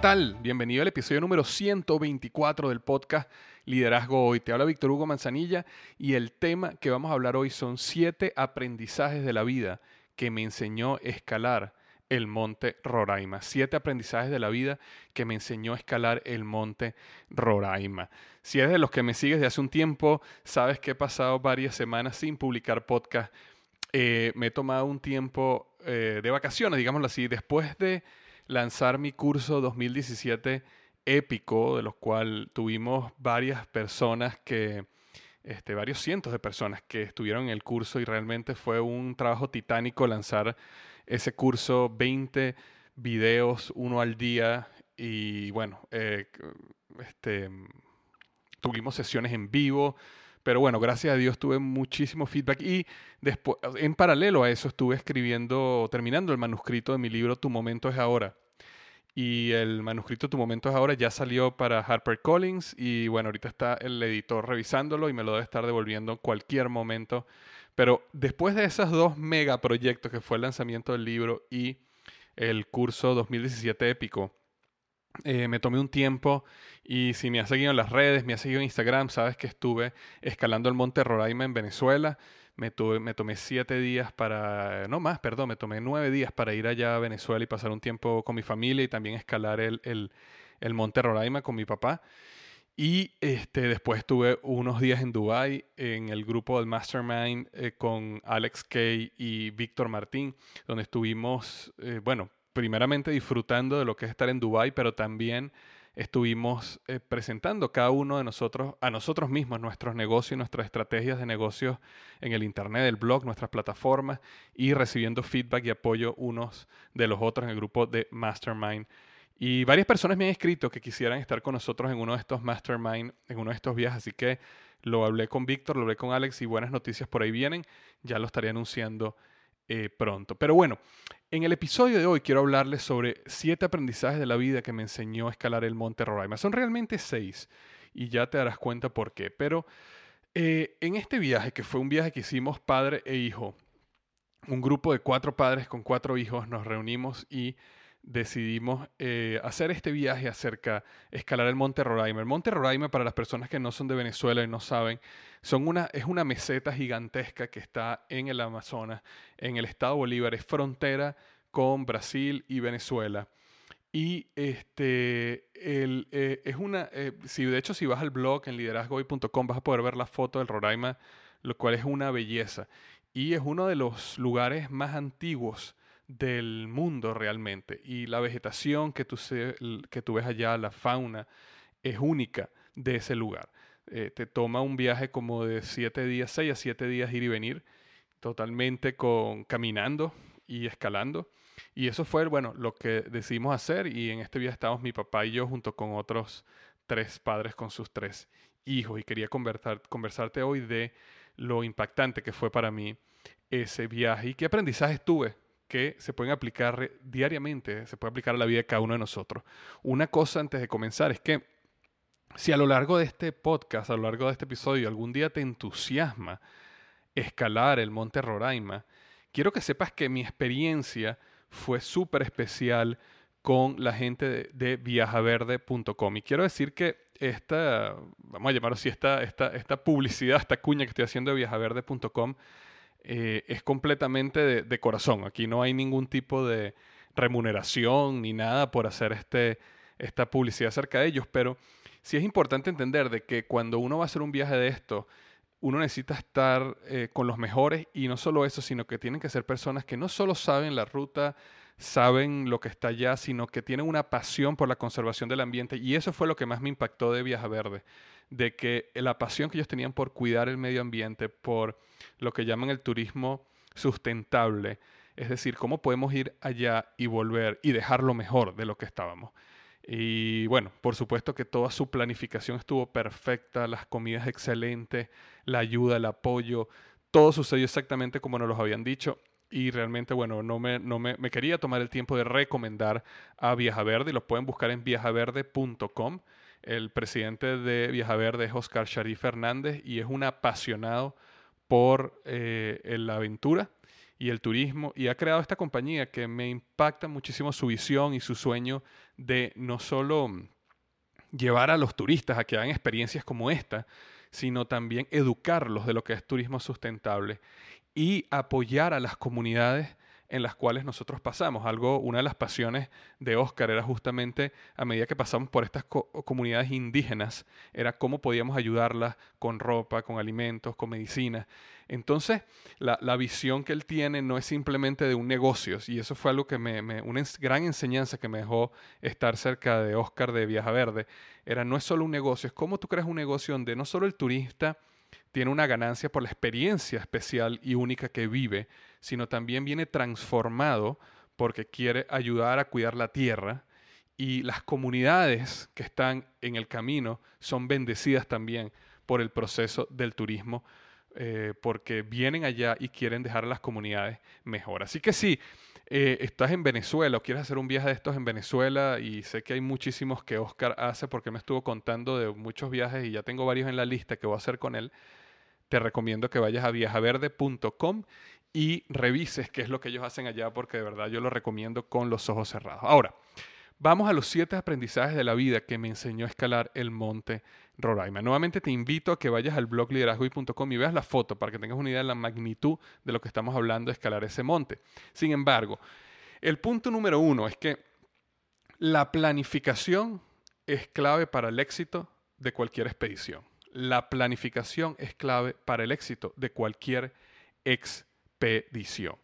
Tal? Bienvenido al episodio número 124 del podcast Liderazgo Hoy. Te habla Víctor Hugo Manzanilla y el tema que vamos a hablar hoy son siete aprendizajes de la vida que me enseñó escalar el monte Roraima. Siete aprendizajes de la vida que me enseñó a escalar el monte Roraima. Si eres de los que me sigues de hace un tiempo, sabes que he pasado varias semanas sin publicar podcast. Eh, me he tomado un tiempo eh, de vacaciones, digámoslo así, después de lanzar mi curso 2017 épico, de los cuales tuvimos varias personas que, este, varios cientos de personas que estuvieron en el curso y realmente fue un trabajo titánico lanzar ese curso, 20 videos, uno al día. Y bueno, eh, este, tuvimos sesiones en vivo, pero bueno, gracias a Dios tuve muchísimo feedback y después, en paralelo a eso estuve escribiendo, terminando el manuscrito de mi libro Tu momento es ahora. Y el manuscrito Tu momento es ahora ya salió para HarperCollins y bueno, ahorita está el editor revisándolo y me lo debe estar devolviendo en cualquier momento. Pero después de esos dos megaproyectos que fue el lanzamiento del libro y el curso 2017 épico, eh, me tomé un tiempo y si me has seguido en las redes, me has seguido en Instagram, sabes que estuve escalando el Monte Roraima en Venezuela. Me, tuve, me tomé siete días para, no más, perdón, me tomé nueve días para ir allá a Venezuela y pasar un tiempo con mi familia y también escalar el, el, el Monte Roraima con mi papá. Y este, después tuve unos días en Dubai en el grupo del Mastermind eh, con Alex Kay y Víctor Martín, donde estuvimos, eh, bueno, primeramente disfrutando de lo que es estar en Dubai, pero también estuvimos eh, presentando cada uno de nosotros, a nosotros mismos, nuestros negocios, nuestras estrategias de negocios en el Internet, el blog, nuestras plataformas y recibiendo feedback y apoyo unos de los otros en el grupo de Mastermind. Y varias personas me han escrito que quisieran estar con nosotros en uno de estos Mastermind, en uno de estos viajes, así que lo hablé con Víctor, lo hablé con Alex y buenas noticias por ahí vienen, ya lo estaré anunciando eh, pronto. Pero bueno, en el episodio de hoy quiero hablarles sobre siete aprendizajes de la vida que me enseñó a escalar el Monte Roraima. Son realmente seis y ya te darás cuenta por qué. Pero eh, en este viaje, que fue un viaje que hicimos padre e hijo, un grupo de cuatro padres con cuatro hijos, nos reunimos y decidimos eh, hacer este viaje acerca, escalar el Monte Roraima. El Monte Roraima, para las personas que no son de Venezuela y no saben, son una, es una meseta gigantesca que está en el Amazonas, en el estado Bolívar, es frontera con Brasil y Venezuela. Y este, el, eh, es una, eh, si de hecho si vas al blog en liderazgoy.com vas a poder ver la foto del Roraima, lo cual es una belleza. Y es uno de los lugares más antiguos del mundo realmente. Y la vegetación que tú, que tú ves allá, la fauna, es única de ese lugar. Eh, te toma un viaje como de siete días, seis a siete días ir y venir, totalmente con caminando y escalando. Y eso fue, bueno, lo que decidimos hacer. Y en este viaje estábamos mi papá y yo junto con otros tres padres con sus tres hijos. Y quería conversar, conversarte hoy de lo impactante que fue para mí ese viaje y qué aprendizajes tuve que se pueden aplicar diariamente, se puede aplicar a la vida de cada uno de nosotros. Una cosa antes de comenzar es que si a lo largo de este podcast, a lo largo de este episodio, algún día te entusiasma escalar el Monte Roraima, quiero que sepas que mi experiencia fue súper especial con la gente de, viajaverde.com. Y quiero decir que esta, vamos a llamarlo así, esta, esta, esta publicidad, esta cuña que estoy haciendo de viajaverde.com, eh, es completamente de, corazón. Aquí no hay ningún tipo de remuneración ni nada por hacer este, esta publicidad acerca de ellos, pero sí es importante entender de que cuando uno va a hacer un viaje de esto, uno necesita estar eh, con los mejores y no solo eso, sino que tienen que ser personas que no solo saben la ruta, saben lo que está allá, sino que tienen una pasión por la conservación del ambiente. Y eso fue lo que más me impactó de Viaja Verde, de que la pasión que ellos tenían por cuidar el medio ambiente, por lo que llaman el turismo sustentable, es decir, cómo podemos ir allá y volver y dejarlo mejor de lo que estábamos. Y bueno, por supuesto que toda su planificación estuvo perfecta, las comidas excelentes, la ayuda, el apoyo, todo sucedió exactamente como nos lo habían dicho. Y realmente, bueno, no me, no me, me quería tomar el tiempo de recomendar a Viaja Verde. Los pueden buscar en viajaverde.com. El presidente de Viaja Verde es Oscar Sharif Fernández y es un apasionado por eh, la aventura y el turismo y ha creado esta compañía que me impacta muchísimo su visión y su sueño de no solo llevar a los turistas a que hagan experiencias como esta, sino también educarlos de lo que es turismo sustentable y apoyar a las comunidades en las cuales nosotros pasamos. Algo, una de las pasiones de Oscar era justamente a medida que pasamos por estas comunidades indígenas, era cómo podíamos ayudarlas con ropa, con alimentos, con medicinas. Entonces, la, visión que él tiene no es simplemente de un negocio, y eso fue algo que me, una gran enseñanza que me dejó estar cerca de Oscar de Viaja Verde, era no es solo un negocio, es cómo tú creas un negocio donde no solo el turista tiene una ganancia por la experiencia especial y única que vive, sino también viene transformado porque quiere ayudar a cuidar la tierra y las comunidades que están en el camino son bendecidas también por el proceso del turismo, eh, porque vienen allá y quieren dejar a las comunidades mejor. Así que si eh, estás en Venezuela o quieres hacer un viaje de estos en Venezuela y sé que hay muchísimos que Oscar hace porque me estuvo contando de muchos viajes y ya tengo varios en la lista que voy a hacer con él, te recomiendo que vayas a viajaverde.com y revises qué es lo que ellos hacen allá, porque de verdad yo lo recomiendo con los ojos cerrados. Ahora, vamos a los siete aprendizajes de la vida que me enseñó a escalar el monte Roraima. Nuevamente te invito a que vayas al blog liderazgo.com y veas la foto para que tengas una idea de la magnitud de lo que estamos hablando de escalar ese monte. Sin embargo, el punto número uno es que la planificación es clave para el éxito de cualquier expedición. La planificación es clave para el éxito de cualquier expedición.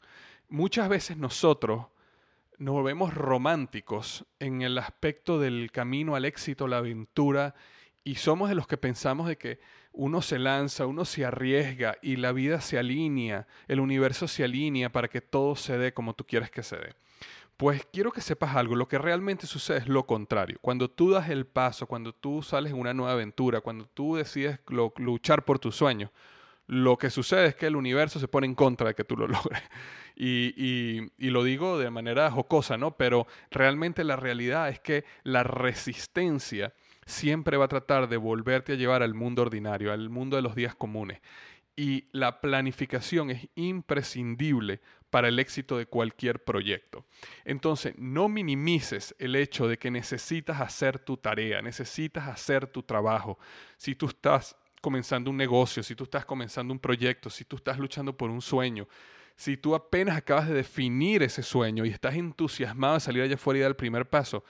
Muchas veces nosotros nos volvemos románticos en el aspecto del camino al éxito, la aventura, y somos de los que pensamos de que uno se lanza, uno se arriesga y la vida se alinea, el universo se alinea para que todo se dé como tú quieres que se dé. Pues quiero que sepas algo, lo que realmente sucede es lo contrario. Cuando tú das el paso, cuando tú sales en una nueva aventura, cuando tú decides luchar por tus sueños, lo que sucede es que el universo se pone en contra de que tú lo logres. Y, y, lo digo de manera jocosa, ¿no? Pero realmente la realidad es que la resistencia siempre va a tratar de volverte a llevar al mundo ordinario, al mundo de los días comunes. Y la planificación es imprescindible para el éxito de cualquier proyecto. Entonces, no minimices el hecho de que necesitas hacer tu tarea, necesitas hacer tu trabajo. Si tú estás comenzando un negocio, si tú estás comenzando un proyecto, si tú estás luchando por un sueño, si tú apenas acabas de definir ese sueño y estás entusiasmado de salir allá afuera y dar el primer paso,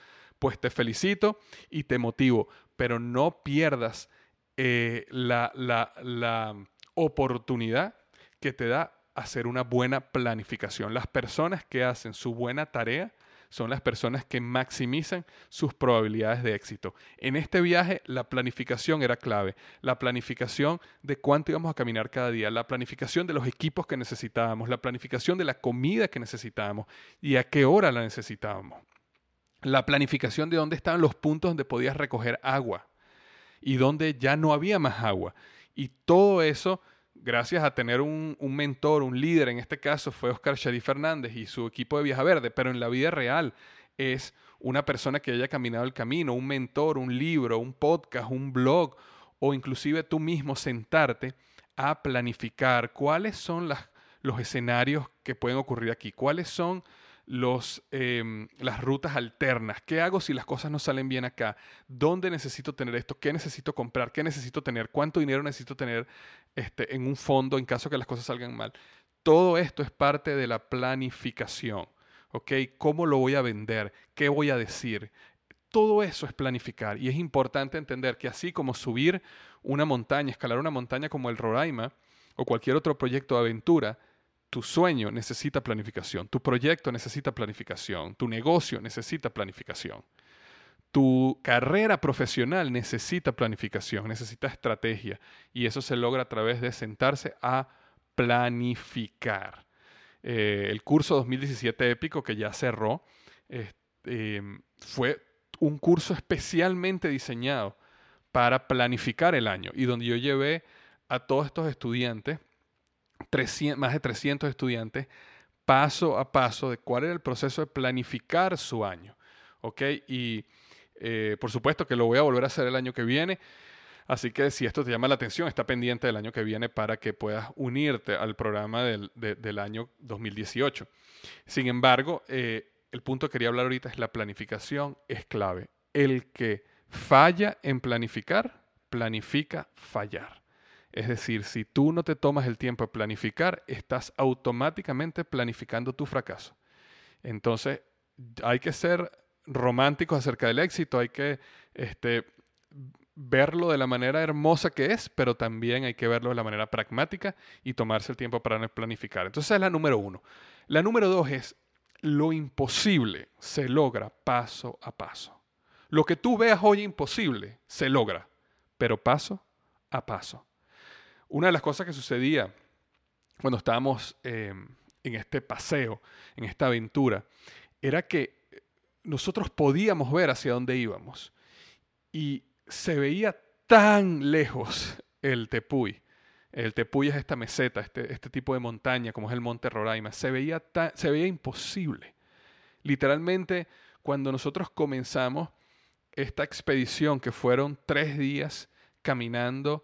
pues te felicito y te motivo, pero no pierdas eh, la, la oportunidad que te da hacer una buena planificación. Las personas que hacen su buena tarea son las personas que maximizan sus probabilidades de éxito. En este viaje la planificación era clave, la planificación de cuánto íbamos a caminar cada día, la planificación de los equipos que necesitábamos, la planificación de la comida que necesitábamos y a qué hora la necesitábamos, la planificación de dónde estaban los puntos donde podías recoger agua y dónde ya no había más agua. Y todo eso gracias a tener un, mentor, un líder, en este caso fue Oscar Shadi Fernández y su equipo de Viaja Verde, pero en la vida real es una persona que haya caminado el camino, un mentor, un libro, un podcast, un blog o inclusive tú mismo sentarte a planificar cuáles son los escenarios que pueden ocurrir aquí, cuáles son em, las rutas alternas. ¿Qué hago si las cosas no salen bien acá? ¿Dónde necesito tener esto? ¿Qué necesito comprar? ¿Qué necesito tener? ¿Cuánto dinero necesito tener este, en un fondo en caso que las cosas salgan mal? Todo esto es parte de la planificación. ¿Ok? ¿Cómo lo voy a vender? ¿Qué voy a decir? Todo eso es planificar y es importante entender que así como subir una montaña, escalar una montaña como el Roraima o cualquier otro proyecto de aventura, tu sueño necesita planificación, tu proyecto necesita planificación, tu negocio necesita planificación, tu carrera profesional necesita planificación, necesita estrategia y eso se logra a través de sentarse a planificar. Eh, el curso 2017 épico que ya cerró em, fue un curso especialmente diseñado para planificar el año y donde yo llevé a todos estos estudiantes más de 300 estudiantes paso a paso de cuál era el proceso de planificar su año. ¿Ok? Y eh, por supuesto que lo voy a volver a hacer el año que viene. Así que si esto te llama la atención, está pendiente del año que viene para que puedas unirte al programa del, año 2018. Sin embargo, eh, el punto que quería hablar ahorita es la planificación es clave. El que falla en planificar, planifica fallar. Es decir, si tú no te tomas el tiempo de planificar, estás automáticamente planificando tu fracaso. Entonces, hay que ser románticos acerca del éxito, hay que este, verlo de la manera hermosa que es, pero también hay que verlo de la manera pragmática y tomarse el tiempo para planificar. Entonces, esa es la número uno. La número dos es, lo imposible se logra paso a paso. Lo que tú veas hoy imposible se logra, pero paso a paso. Una de las cosas que sucedía cuando estábamos em, en este paseo, en esta aventura, era que nosotros podíamos ver hacia dónde íbamos y se veía tan lejos el Tepuy. El Tepuy es esta meseta, este, este tipo de montaña como es el Monte Roraima. Se veía, se veía imposible. Literalmente, cuando nosotros comenzamos esta expedición, que fueron tres días caminando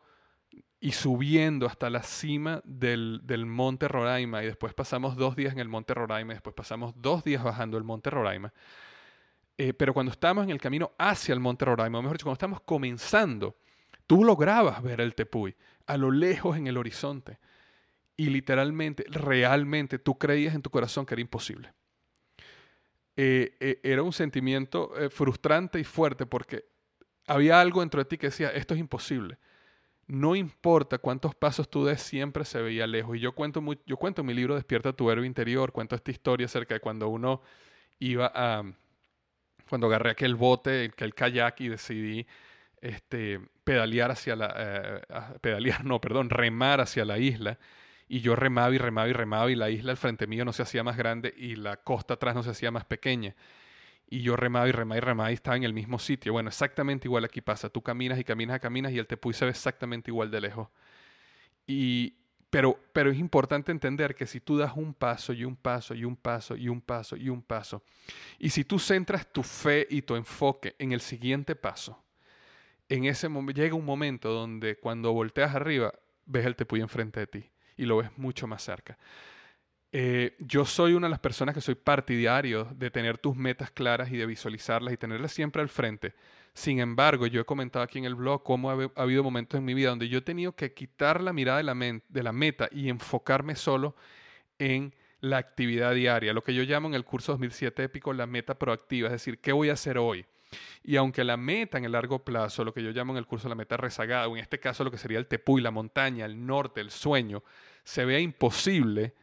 y subiendo hasta la cima del, monte Roraima y después pasamos dos días en el monte Roraima y después pasamos dos días bajando el monte Roraima. Eh, pero cuando estamos en el camino hacia el monte Roraima, o mejor dicho, cuando estamos comenzando, tú lograbas ver el Tepuy a lo lejos en el horizonte y literalmente, realmente tú creías en tu corazón que era imposible. Eh, eh, era un sentimiento frustrante y fuerte porque había algo dentro de ti que decía, esto es imposible no importa cuántos pasos tú des, siempre se veía lejos. Y yo cuento, yo cuento en mi libro Despierta tu héroe interior, cuento esta historia acerca de cuando uno iba a, cuando agarré aquel bote, aquel kayak y decidí este, pedalear hacia la, eh, pedalear, no, perdón, remar hacia la isla. Y yo remaba y remaba y remaba y la isla al frente mío no se hacía más grande y la costa atrás no se hacía más pequeña y yo remaba y remaba y remaba y estaba en el mismo sitio. Bueno, exactamente igual aquí pasa. Tú caminas y caminas y caminas y el tepuy se ve exactamente igual de lejos. Y, pero, pero es importante entender que si tú das un paso y un paso y un paso y un paso y un paso, y si tú centras tu fe y tu enfoque en el siguiente paso, en ese llega un momento donde cuando volteas arriba ves el tepuy enfrente de ti y lo ves mucho más cerca. Eh, yo soy una de las personas que soy partidario de tener tus metas claras y de visualizarlas y tenerlas siempre al frente. Sin embargo, yo he comentado aquí en el blog cómo ha, ha habido momentos en mi vida donde yo he tenido que quitar la mirada de la, de la meta y enfocarme solo en la actividad diaria, lo que yo llamo en el curso 2007 épico la meta proactiva, es decir, ¿qué voy a hacer hoy? Y aunque la meta en el largo plazo, lo que yo llamo en el curso la meta rezagada, o en este caso lo que sería el tepuy, la montaña, el norte, el sueño, se vea imposible,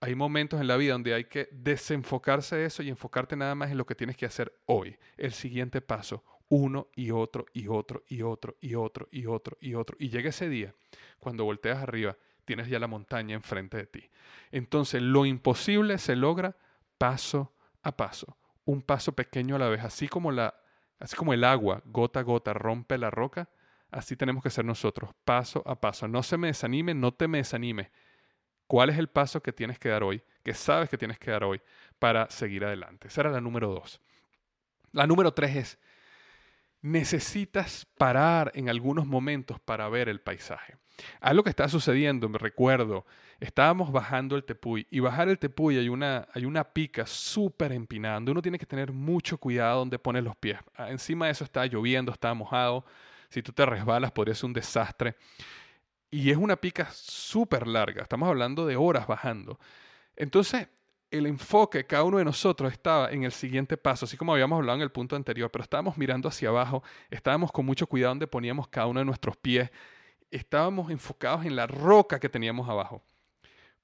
hay momentos en la vida donde hay que desenfocarse de eso y enfocarte nada más en lo que tienes que hacer hoy, el siguiente paso, uno y otro y otro y otro y otro y otro y otro. Y llega ese día, cuando volteas arriba, tienes ya la montaña enfrente de ti. Entonces, lo imposible se logra paso a paso un paso pequeño a la vez, así como, la, así como el agua gota a gota rompe la roca, así tenemos que ser nosotros, paso a paso. No se me desanime, no te me desanime. ¿Cuál es el paso que tienes que dar hoy, que sabes que tienes que dar hoy para seguir adelante? Esa era la número dos. La número tres es, necesitas parar en algunos momentos para ver el paisaje. Algo que está sucediendo, me recuerdo, estábamos bajando el Tepuy y bajar el Tepuy hay una, hay una pica súper empinada uno tiene que tener mucho cuidado donde pones los pies. Ah, encima de eso está lloviendo, está mojado. Si tú te resbalas podría ser un desastre. Y es una pica súper larga, estamos hablando de horas bajando. Entonces, el enfoque, cada uno de nosotros estaba en el siguiente paso, así como habíamos hablado en el punto anterior, pero estábamos mirando hacia abajo, estábamos con mucho cuidado donde poníamos cada uno de nuestros pies, estábamos enfocados en la roca que teníamos abajo.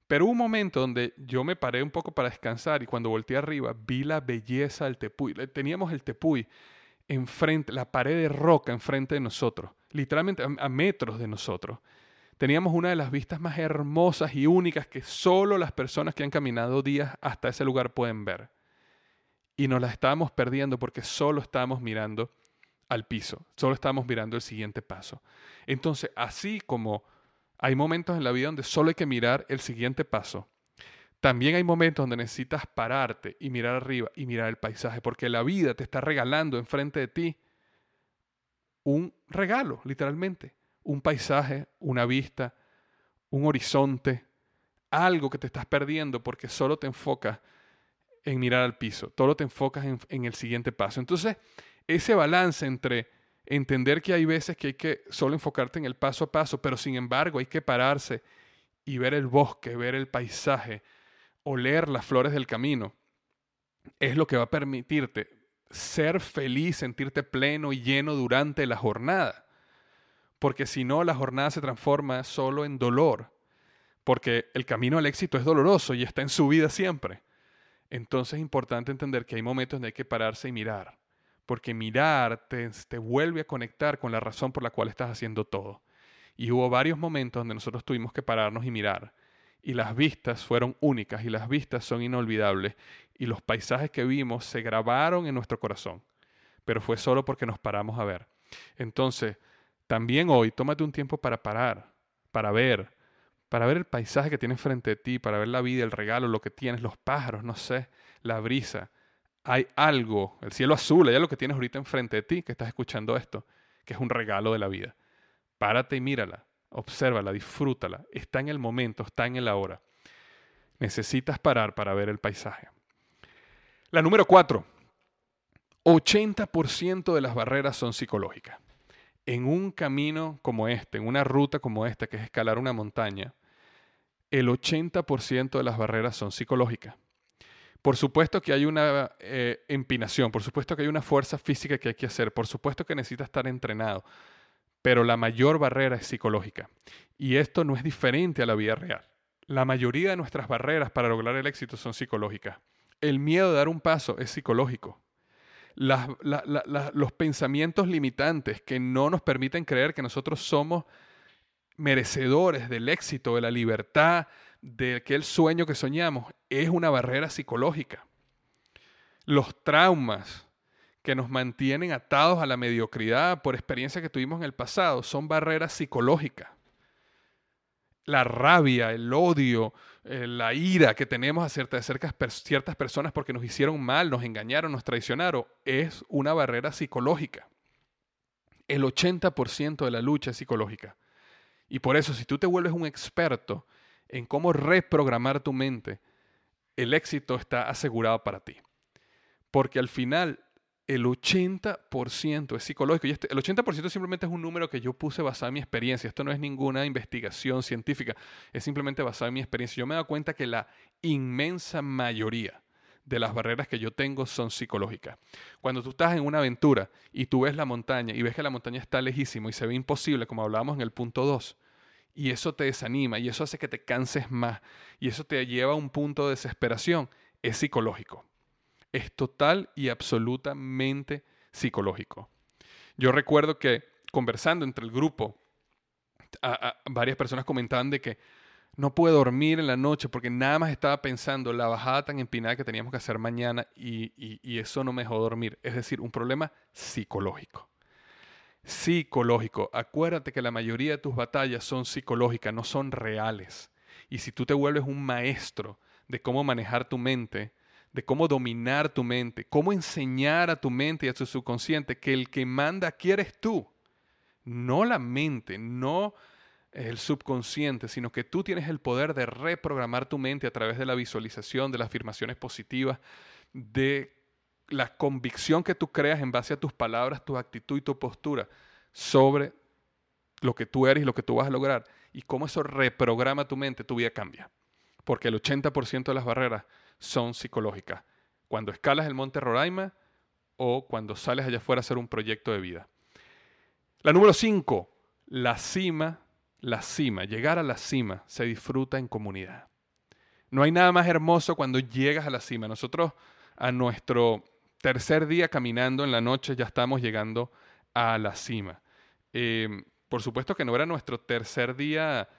Pero hubo un momento donde yo me paré un poco para descansar y cuando volteé arriba vi la belleza del tepuy. Teníamos el tepuy enfrente, la pared de roca enfrente de nosotros, literalmente a metros de nosotros. Teníamos una de las vistas más hermosas y únicas que solo las personas que han caminado días hasta ese lugar pueden ver. Y nos la estábamos perdiendo porque solo estábamos mirando al piso, solo estábamos mirando el siguiente paso. Entonces, así como hay momentos en la vida donde solo hay que mirar el siguiente paso, también hay momentos donde necesitas pararte y mirar arriba y mirar el paisaje, porque la vida te está regalando enfrente de ti un regalo, literalmente, un paisaje, una vista, un horizonte, algo que te estás perdiendo porque solo te enfocas en mirar al piso, solo te enfocas en, el siguiente paso. Entonces, ese balance entre entender que hay veces que hay que solo enfocarte en el paso a paso, pero sin embargo hay que pararse y ver el bosque, ver el paisaje, oler las flores del camino, es lo que va a permitirte ser feliz, sentirte pleno y lleno durante la jornada. Porque si no, la jornada se transforma solo en dolor, porque el camino al éxito es doloroso y está en su vida siempre. Entonces es importante entender que hay momentos donde hay que pararse y mirar porque mirar te, vuelve a conectar con la razón por la cual estás haciendo todo. Y hubo varios momentos donde nosotros tuvimos que pararnos y mirar. Y las vistas fueron únicas y las vistas son inolvidables. Y los paisajes que vimos se grabaron en nuestro corazón. Pero fue solo porque nos paramos a ver. Entonces, también hoy tómate un tiempo para parar, para ver, para ver el paisaje que tienes frente a ti, para ver la vida, el regalo, lo que tienes, los pájaros, no sé, la brisa hay algo, el cielo azul, hay algo que tienes ahorita enfrente de ti, que estás escuchando esto, que es un regalo de la vida. Párate y mírala, obsérvala, disfrútala. Está en el momento, está en el ahora. Necesitas parar para ver el paisaje. La número cuatro. 80% de las barreras son psicológicas. En un camino como este, en una ruta como esta, que es escalar una montaña, el 80% de las barreras son psicológicas. Por supuesto que hay una eh, empinación, por supuesto que hay una fuerza física que hay que hacer, por supuesto que necesita estar entrenado, pero la mayor barrera es psicológica. Y esto no es diferente a la vida real. La mayoría de nuestras barreras para lograr el éxito son psicológicas. El miedo de dar un paso es psicológico. Los pensamientos limitantes que no nos permiten creer que nosotros somos merecedores del éxito, de la libertad, de aquel sueño que soñamos es una barrera psicológica. Los traumas que nos mantienen atados a la mediocridad por experiencias que tuvimos en el pasado son barreras psicológicas. La rabia, el odio, eh, la ira que tenemos a ciertas, ciertas personas porque nos hicieron mal, nos engañaron, nos traicionaron, es una barrera psicológica. El 80% de la lucha es psicológica. Y por eso, si tú te vuelves un experto en cómo reprogramar tu mente el éxito está asegurado para ti. Porque al final el 80% es psicológico. Y este, el 80% simplemente es un número que yo puse basado en mi experiencia. Esto no es ninguna investigación científica, es simplemente basado en mi experiencia. Yo me he dado cuenta que la inmensa mayoría de las barreras que yo tengo son psicológicas. Cuando tú estás en una aventura y tú ves la montaña y ves que la montaña está lejísimo y se ve imposible, como hablábamos en el punto 2, y eso te desanima y eso hace que te canses más y eso te lleva a un punto de desesperación, es psicológico es total y absolutamente psicológico. Yo recuerdo que conversando entre el grupo, varias personas comentaban de que no pude dormir en la noche porque nada más estaba pensando la bajada tan empinada que teníamos que hacer mañana y, y eso no me dejó dormir. Es decir, un problema psicológico. Psicológico. Acuérdate que la mayoría de tus batallas son psicológicas, no son reales. Y si tú te vuelves un maestro de cómo manejar tu mente, de cómo dominar tu mente, cómo enseñar a tu mente y a tu subconsciente que el que manda aquí eres tú, no la mente, no el subconsciente, sino que tú tienes el poder de reprogramar tu mente a través de la visualización, de las afirmaciones positivas, de la convicción que tú creas en base a tus palabras, tu actitud y tu postura sobre lo que tú eres y lo que tú vas a lograr. Y cómo eso reprograma tu mente, tu vida cambia. Porque el 80% de las barreras son psicológicas. Cuando escalas el monte Roraima o cuando sales allá afuera a hacer un proyecto de vida. La número 5, la cima, la cima, llegar a la cima se disfruta en comunidad. No hay nada más hermoso cuando llegas a la cima. Nosotros a nuestro tercer día caminando en la noche ya estamos llegando a la cima. Em, por supuesto que no era nuestro tercer día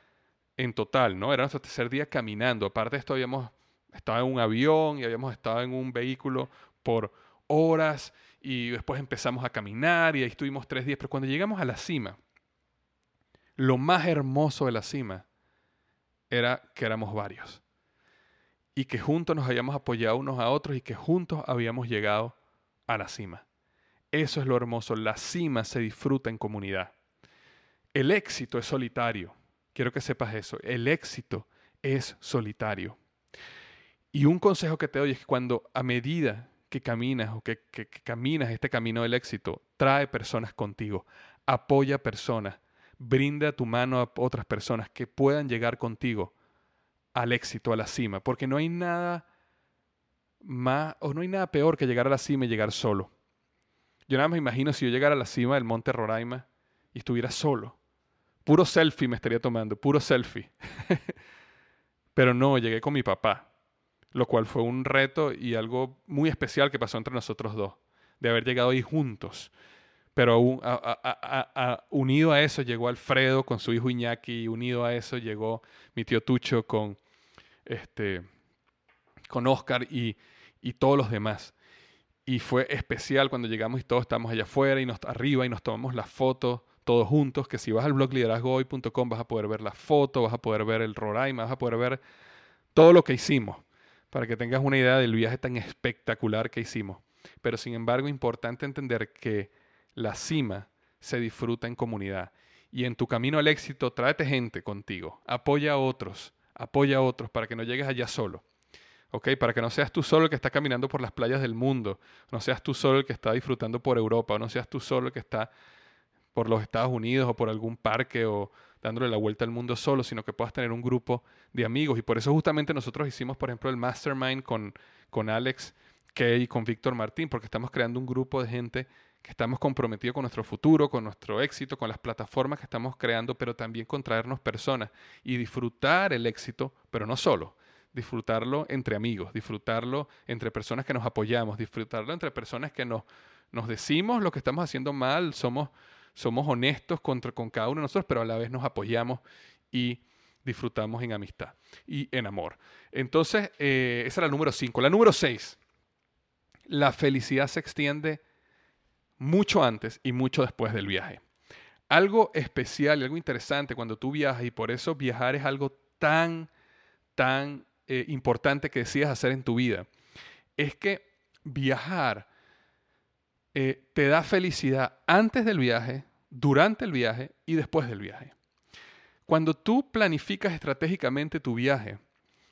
en total, ¿no? Era nuestro tercer día caminando. Aparte de esto habíamos estaba en un avión y habíamos estado en un vehículo por horas y después empezamos a caminar y ahí estuvimos tres días. Pero cuando llegamos a la cima, lo más hermoso de la cima era que éramos varios y que juntos nos habíamos apoyado unos a otros y que juntos habíamos llegado a la cima. Eso es lo hermoso, la cima se disfruta en comunidad. El éxito es solitario, quiero que sepas eso, el éxito es solitario. Y un consejo que te doy es que cuando a medida que caminas o que, caminas este camino del éxito, trae personas contigo, apoya personas, brinda tu mano a otras personas que puedan llegar contigo al éxito, a la cima, porque no hay nada más o no hay nada peor que llegar a la cima y llegar solo. Yo nada más me imagino si yo llegara a la cima del monte Roraima y estuviera solo. Puro selfie me estaría tomando, puro selfie. Pero no, llegué con mi papá lo cual fue un reto y algo muy especial que pasó entre nosotros dos, de haber llegado ahí juntos. Pero unido a eso llegó Alfredo con su hijo Iñaki, unido a eso llegó mi tío Tucho con, este, con Oscar y, y todos los demás. Y fue especial cuando llegamos y todos estamos allá afuera y nos arriba y nos tomamos las fotos todos juntos, que si vas al blog liderazgohoy.com vas a poder ver la foto, vas a poder ver el Roraima, vas a poder ver todo lo que hicimos para que tengas una idea del viaje tan espectacular que hicimos. Pero sin embargo, importante entender que la cima se disfruta en comunidad. Y en tu camino al éxito, tráete gente contigo, apoya a otros, apoya a otros para que no llegues allá solo. ¿ok? Para que no seas tú solo el que está caminando por las playas del mundo, no seas tú solo el que está disfrutando por Europa, no seas tú solo el que está por los Estados Unidos o por algún parque o dándole la vuelta al mundo solo, sino que puedas tener un grupo de amigos. Y por eso justamente nosotros hicimos, por ejemplo, el Mastermind con, con Alex Kay y con Víctor Martín, porque estamos creando un grupo de gente que estamos comprometidos con nuestro futuro, con nuestro éxito, con las plataformas que estamos creando, pero también con traernos personas y disfrutar el éxito, pero no solo, disfrutarlo entre amigos, disfrutarlo entre personas que nos apoyamos, disfrutarlo entre personas que nos, nos decimos lo que estamos haciendo mal, somos somos honestos contra, con cada uno de nosotros, pero a la vez nos apoyamos y disfrutamos en amistad y en amor. Entonces, eh, esa es la número 5. La número 6, la felicidad se extiende mucho antes y mucho después del viaje. Algo especial y algo interesante cuando tú viajas, y por eso viajar es algo tan, tan eh, importante que decidas hacer en tu vida, es que viajar eh, te da felicidad antes del viaje, durante el viaje y después del viaje. Cuando tú planificas estratégicamente tu viaje,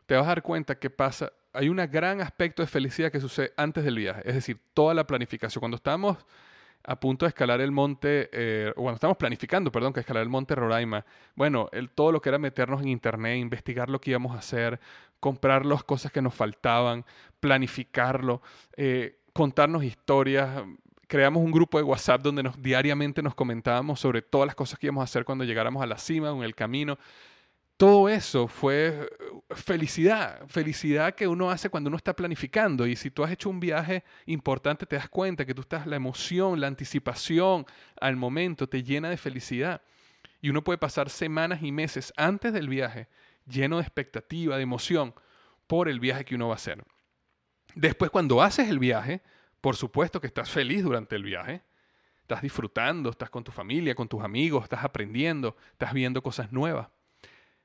te vas a dar cuenta que pasa, hay un gran aspecto de felicidad que sucede antes del viaje, es decir, toda la planificación. Cuando estamos a punto de escalar el monte, eh, o cuando estamos planificando, perdón, que escalar el monte Roraima, bueno, todo lo que era meternos en internet, investigar lo que íbamos a hacer, comprar las cosas que nos faltaban, planificarlo, eh, contarnos historias. Creamos un grupo de WhatsApp donde nos, diariamente nos comentábamos sobre todas las cosas que íbamos a hacer cuando llegáramos a la cima o en el camino todo eso fue felicidad, felicidad que uno hace cuando uno está planificando. Y si tú has hecho un viaje importante, te das cuenta que tú estás, la emoción, la anticipación al momento te llena de felicidad. Y uno puede pasar semanas y meses antes del viaje lleno de expectativa, de emoción por el viaje que uno va a hacer. Después, cuando haces el viaje, por supuesto que estás feliz durante el viaje. Estás disfrutando, estás con tu familia, con tus amigos, estás aprendiendo, estás viendo cosas nuevas.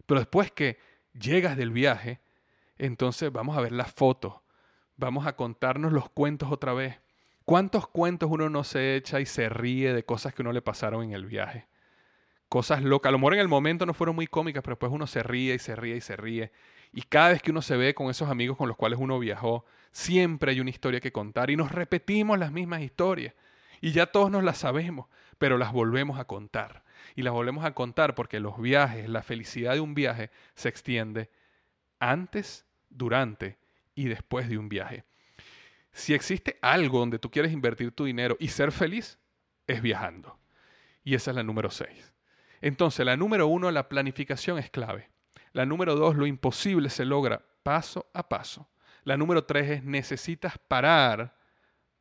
Pero después que llegas del viaje, entonces vamos a ver las fotos, vamos a contarnos los cuentos otra vez. ¿Cuántos cuentos uno no se echa y se ríe de cosas que uno le pasaron en el viaje? Cosas locas. A lo mejor en el momento no fueron muy cómicas, pero después uno se ríe y se ríe y se ríe. Y cada vez que uno se ve con esos amigos con los cuales uno viajó, siempre hay una historia que contar y nos repetimos las mismas historias. Y ya todos nos las sabemos, pero las volvemos a contar y las volvemos a contar porque los viajes, la felicidad de un viaje se extiende antes, durante y después de un viaje. Si existe algo donde tú quieres invertir tu dinero y ser feliz, es viajando. Y esa es la número 6. Entonces, la número uno, la planificación es clave. La número dos, lo imposible se logra paso a paso. La número tres es necesitas parar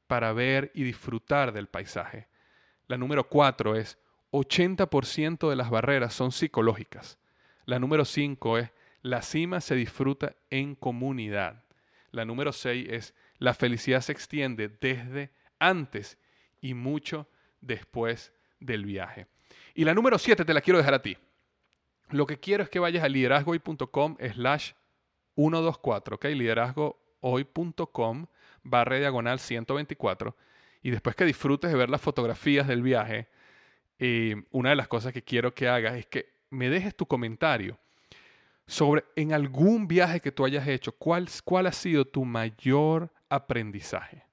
para ver y disfrutar del paisaje. La número cuatro es 80% de las barreras son psicológicas. La número 5 es la cima se disfruta en comunidad. La número 6 es la felicidad se extiende desde antes y mucho después del viaje. Y la número 7 te la quiero dejar a ti. Lo que quiero es que vayas a liderazgohoy.com slash 124, ¿ok? Liderazgohoy.com barra diagonal 124. Y después que disfrutes de ver las fotografías del viaje, eh, una de las cosas que quiero que hagas es que me dejes tu comentario sobre en algún viaje que tú hayas hecho, cuál, cuál ha sido tu mayor aprendizaje.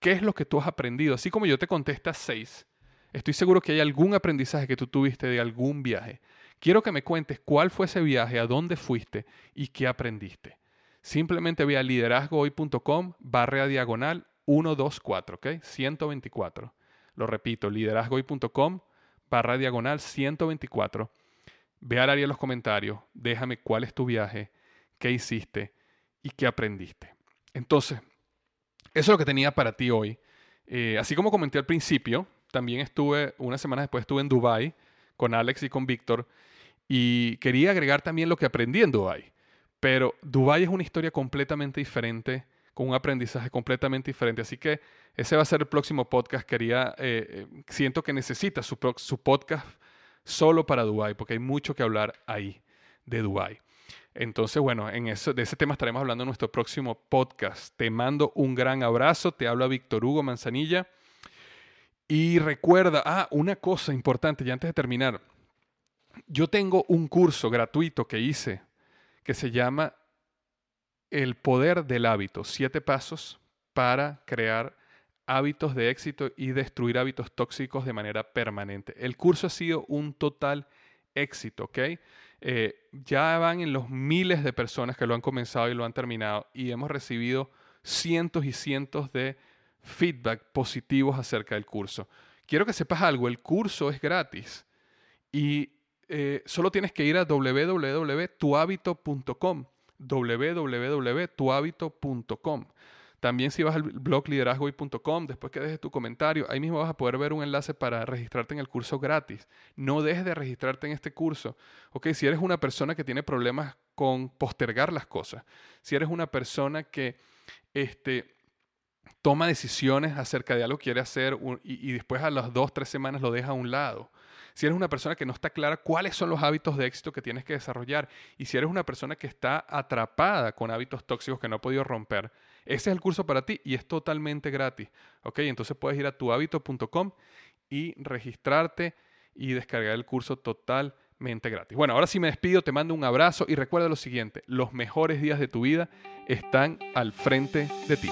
¿Qué es lo que tú has aprendido? Así como yo te contesta seis, estoy seguro que hay algún aprendizaje que tú tuviste de algún viaje. Quiero que me cuentes cuál fue ese viaje, a dónde fuiste y qué aprendiste. Simplemente ve a liderazgohoy.com barra diagonal 124, ¿ok? 124. Lo repito, liderazgohoy.com barra diagonal 124. Ve al área de los comentarios, déjame cuál es tu viaje, qué hiciste y qué aprendiste. Entonces, eso es lo que tenía para ti hoy. Eh, así como comenté al principio, también estuve, una semana después estuve en Dubai con Alex y con Víctor y quería agregar también lo que aprendí en Dubai. Pero Dubai es una historia completamente diferente con un aprendizaje completamente diferente. Así que ese va a ser el próximo podcast. Quería, eh, eh, siento que necesita su, su podcast solo para Dubai, porque hay mucho que hablar ahí de Dubai. Entonces, bueno, en eso, de ese tema estaremos hablando en nuestro próximo podcast. Te mando un gran abrazo. Te habla Víctor Hugo Manzanilla. Y recuerda, ah, una cosa importante, ya antes de terminar. Yo tengo un curso gratuito que hice que se llama el poder del hábito, siete pasos para crear hábitos de éxito y destruir hábitos tóxicos de manera permanente. El curso ha sido un total éxito, ¿ok? Eh, ya van en los miles de personas que lo han comenzado y lo han terminado y hemos recibido cientos y cientos de feedback positivos acerca del curso. Quiero que sepas algo, el curso es gratis y eh, solo tienes que ir a www.tuhabito.com www.tuhabito.com. También si vas al blog liderazgoy.com, después que dejes tu comentario, ahí mismo vas a poder ver un enlace para registrarte en el curso gratis. No dejes de registrarte en este curso. Ok, si eres una persona que tiene problemas con postergar las cosas, si eres una persona que este, toma decisiones acerca de algo que quiere hacer y, después a las dos, tres semanas lo deja a un lado, si eres una persona que no está clara cuáles son los hábitos de éxito que tienes que desarrollar y si eres una persona que está atrapada con hábitos tóxicos que no ha podido romper, ese es el curso para ti y es totalmente gratis. ¿Ok? Entonces puedes ir a tuhabito.com y registrarte y descargar el curso totalmente gratis. Bueno, ahora sí me despido, te mando un abrazo y recuerda lo siguiente, los mejores días de tu vida están al frente de ti.